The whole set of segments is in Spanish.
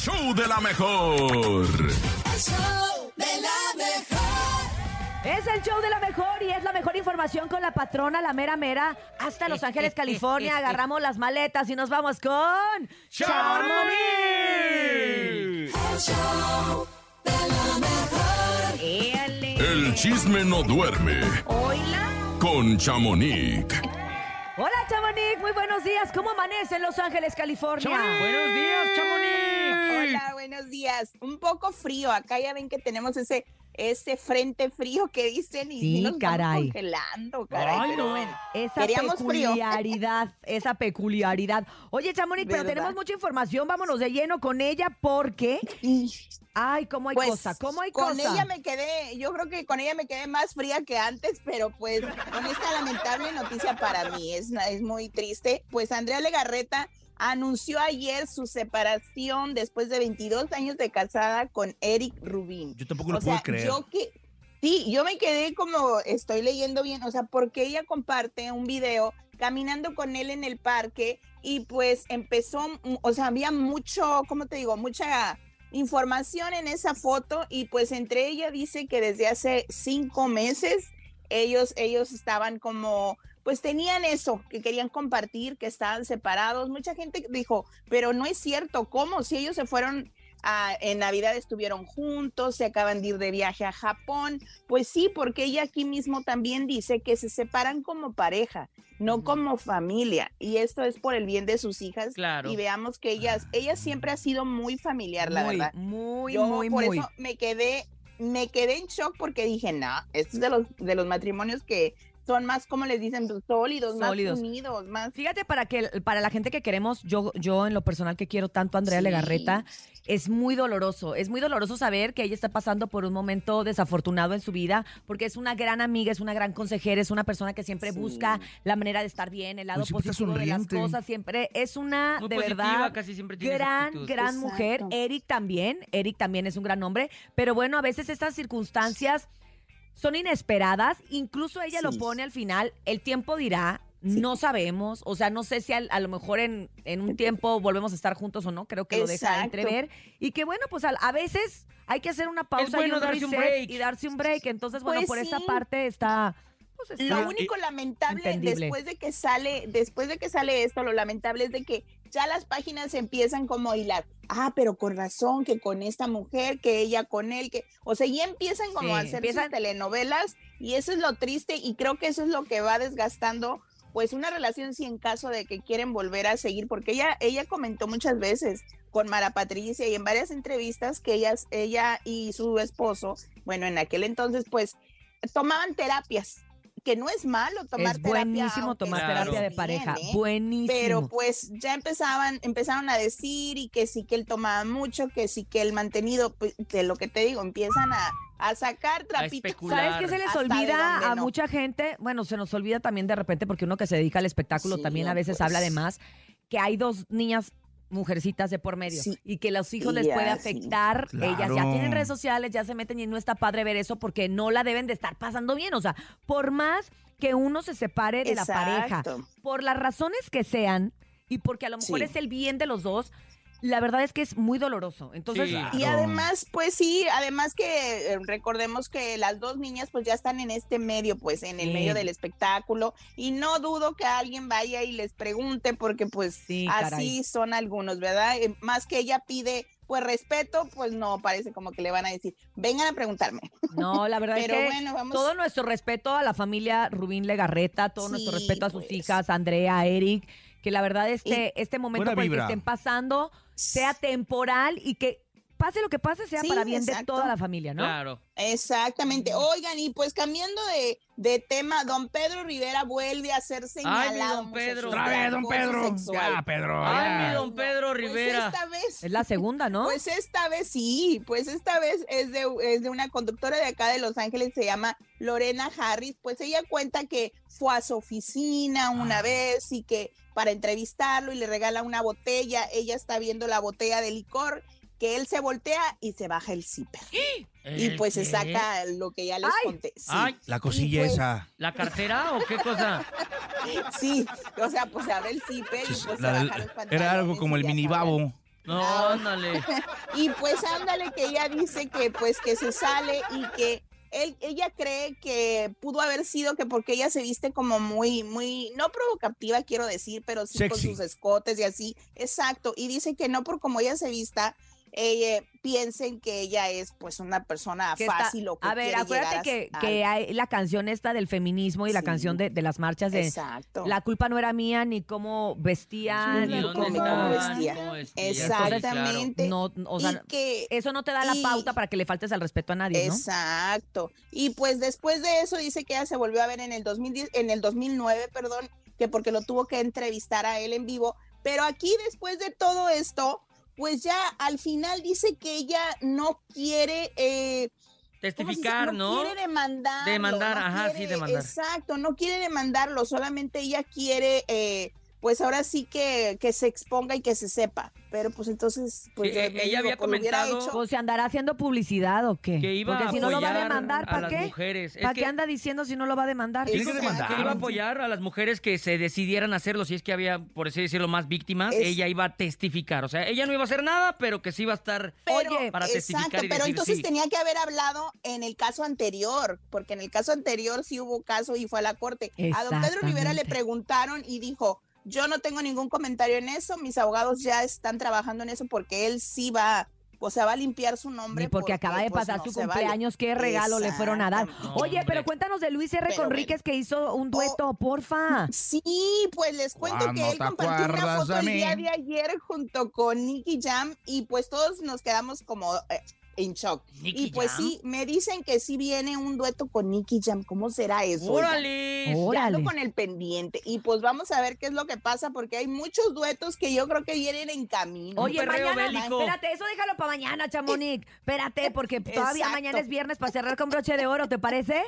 show de la mejor. El show de la mejor. Es el show de la mejor y es la mejor información con la patrona, la mera mera, hasta Los Ángeles, California. Agarramos las maletas y nos vamos con... ¡Chamonix! El show de la mejor. El chisme no duerme Hola. con Chamonix. Hola, Chamonix. Muy buenos días. ¿Cómo amanece en Los Ángeles, California? Buenos días, Chamonix. Hola, buenos días. Un poco frío. Acá ya ven que tenemos ese ese frente frío que dicen y Sí, estamos caray. congelando, caray. Ay, pero no. bueno. Esa Queríamos frío. peculiaridad, esa peculiaridad. Oye, Chamonix, pero tenemos mucha información. Vámonos de lleno con ella porque... Ay, cómo hay Pues, cosa, cómo hay con cosa. ella me quedé, yo creo que con ella me quedé más fría que antes, pero pues con esta lamentable noticia para mí es, es muy triste. Pues Andrea Legarreta anunció ayer su separación después de 22 años de casada con Eric Rubin. Yo tampoco lo o puedo sea, creer. yo que sí, yo me quedé como estoy leyendo bien, o sea, porque ella comparte un video caminando con él en el parque y pues empezó, mm, o sea, había mucho, ¿cómo te digo? Mucha información en esa foto y pues entre ella dice que desde hace cinco meses ellos, ellos estaban como, pues tenían eso, que querían compartir, que estaban separados. Mucha gente dijo, pero no es cierto, ¿cómo? Si ellos se fueron a- en Navidad estuvieron juntos, se acaban de ir de viaje a Japón. Pues sí, porque ella aquí mismo también dice que se separan como pareja, no como familia. Y esto es por el bien de sus hijas. Claro. Y veamos que ellas, ella siempre ha sido muy familiar, la muy, verdad. muy, Yo muy, por muy. eso me quedé, me quedé en shock porque dije, no, esto es de los, de los matrimonios que son más, como les dicen, pues, sólidos, Sólidos. más unidos, más. Fíjate, para que para la gente que queremos, yo, yo en lo personal que quiero tanto a Andrea Sí. Legarreta, es muy doloroso. Es muy doloroso saber que ella está pasando por un momento desafortunado en su vida, porque es una gran amiga, es una gran consejera, es una persona que siempre Sí. busca la manera de estar bien, el lado Pues positivo de las cosas, siempre es una Muy de positiva, verdad casi siempre gran, actitud. gran Exacto. mujer. Eric también, Eric también es un gran hombre, pero bueno, a veces estas circunstancias son inesperadas, incluso ella lo pone al final, el tiempo dirá, no sabemos, o sea, no sé si al- a, lo mejor en, en un tiempo volvemos a estar juntos o no, creo que lo deja Exacto. entrever, y que bueno, pues a, veces hay que hacer una pausa bueno y un darse un reset break. y darse un break, entonces bueno, Pues por esa sí. parte está... Pues está Lo único lamentable entendible. después de que sale, después de que sale esto, lo lamentable es de que ya las páginas empiezan como a hilar. Ah, pero con razón, que con esta mujer, que ella con él, que, o sea, ya empiezan como Sí, a hacer empiezan- telenovelas y eso es lo triste y creo que eso es lo que va desgastando pues una relación si en caso de que quieren volver a seguir, porque ella, ella comentó muchas veces con Mara Patricia y en varias entrevistas que ellas, ella y su esposo, bueno, en aquel entonces pues tomaban terapias, que no es malo tomar es terapia. buenísimo aunque tomar Claro. terapia de pareja, bien, ¿eh? buenísimo. Pero pues ya empezaban, empezaron a decir y que sí que él tomaba mucho, que sí que el mantenido, pues, de lo que te digo, empiezan a, a sacar trapitos. ¿Sabes qué se les olvida a no. mucha gente? Bueno, se nos olvida también de repente porque uno que se dedica al espectáculo Sí, también a veces pues. habla de más, que hay dos niñas mujercitas de por medio Sí. y que los hijos les puede sí. afectar. Ellas ya Claro. tienen redes sociales, ya se meten y no está padre ver eso porque no la deben de estar pasando bien. O sea, por más que uno se separe de la pareja, por las razones que sean y porque a lo mejor Sí. es el bien de los dos, la verdad es que es muy doloroso. Entonces, Sí. Y además, pues sí, además que eh, recordemos que las dos niñas pues ya están en este medio, pues en el Sí. medio del espectáculo y no dudo que alguien vaya y les pregunte porque pues Sí, así caray. son algunos, ¿verdad? Eh, Más que ella pide pues respeto, pues no, parece como que le van a decir, vengan a preguntarme. no, la verdad Pero es que bueno, vamos. Todo nuestro respeto a la familia Rubín Legarreta, todo nuestro respeto a sus pues. hijas, Andrea, Eric, que la verdad este, este momento por el que estén pasando sea temporal y que pase lo que pase sea Sí, para bien de toda la familia, ¿no? Claro. Exactamente. Oigan, y pues cambiando de, de tema, don Pedro Rivera vuelve a ser señalado. don Pedro. Otra vez, don Pedro. Ya, Pedro. Ay, mi don Pedro Rivera. Pues esta vez. Es la segunda, ¿no? Pues esta vez sí, pues esta vez es de, es de una conductora de acá de Los Ángeles, se llama Lorena Harris, pues ella cuenta que fue a su oficina una Ah. vez y que para entrevistarlo y le regala una botella, ella está viendo la botella de licor, que él se voltea y se baja el zipper. Y ¿El pues se saca lo que ya les Ay. conté. Sí, Ay, La cosilla pues, esa. ¿la cartera o qué cosa? sí, o sea, pues se abre el zipper y pues se La baja los era algo como el ya mini sabrán. babo. No, ándale. Y pues ándale que ella dice que pues que se sale y que él, ella cree que pudo haber sido que porque ella se viste como muy, muy, no provocativa quiero decir, pero sí con sus escotes y así, exacto. Y dice que no por como ella se vista, eh, piensen que ella es pues una persona Que está- fácil o que a ver, acuérdate que, a- que hay la canción esta del feminismo y la canción de, de las marchas de Exacto. la culpa no era mía ni cómo vestía Sí, ni ¿Y la dónde cómo, vestía. ¿Cómo vestían? Exactamente. no, o sea, y que eso no te da la y- pauta para que le faltes al respeto a nadie, ¿no? Exacto. Y pues después de eso dice que ella se volvió a ver en el 2010, en el 2009, perdón, que porque lo tuvo que entrevistar a él en vivo, pero aquí después de todo esto, pues ya al final dice que ella no quiere eh. Testificar, ¿no? quiere demandar. Demandar, ajá, sí, demandar. Exacto, no quiere demandarlo, solamente ella quiere, eh, pues ahora sí que, que se exponga y que se sepa. Pero pues entonces, pues Sí, yo digo, ella había pues, comentado- hecho. O se andará haciendo publicidad o qué? Que iba Porque a si no lo va a apoyar demandar, a ¿para las qué? mujeres. Es ¿Para que- qué anda diciendo si no lo va a demandar? Tiene que Exacto. demandar. que iba a apoyar a las mujeres que se decidieran hacerlo, si es que había, por así decirlo, más víctimas, Es- ella iba a testificar. O sea, ella no iba a hacer nada, pero que sí iba a estar... Pero, Oye, para testificar exacto, y pero decir entonces sí. tenía que haber hablado en el caso anterior, porque en el caso anterior sí hubo caso y fue a la corte. A don Pedro Rivera le preguntaron y dijo, yo no tengo ningún comentario en eso, mis abogados ya están trabajando en eso porque él sí va, o sea, va a limpiar su nombre. Porque acaba de pues, pasar no su vale. cumpleaños, qué regalo le fueron a dar. Oye, Hombre. pero cuéntanos de Luis R. Pero Conríquez que hizo un dueto, porfa. Sí, pues les cuento Cuando que él compartió una foto el día de ayer junto con Nicky Jam y pues todos nos quedamos como eh, en shock. Nicky y pues Jam. sí, me dicen que sí viene un dueto con Nicky Jam. ¿Cómo será eso? ¡Órale! Órale. con el pendiente. Y pues vamos a ver qué es lo que pasa porque hay muchos duetos que yo creo que vienen en camino. Oye, mañana, bélico. espérate, eso déjalo para mañana, Chamonix. Espérate, porque todavía Exacto. mañana es viernes para cerrar con broche de oro, ¿te parece?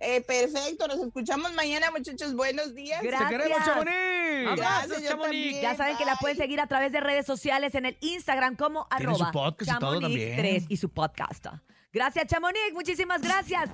Eh, perfecto, nos escuchamos mañana, muchachos. Buenos días. Gracias. ¡Te queremos, Chamonix! Gracias, yo Chamonix. también. Ya saben que la pueden seguir a través de redes sociales en el Instagram como arroba su podcast y todo Chamonix también. 3 y su podcast. Gracias, Chamonix. Muchísimas gracias.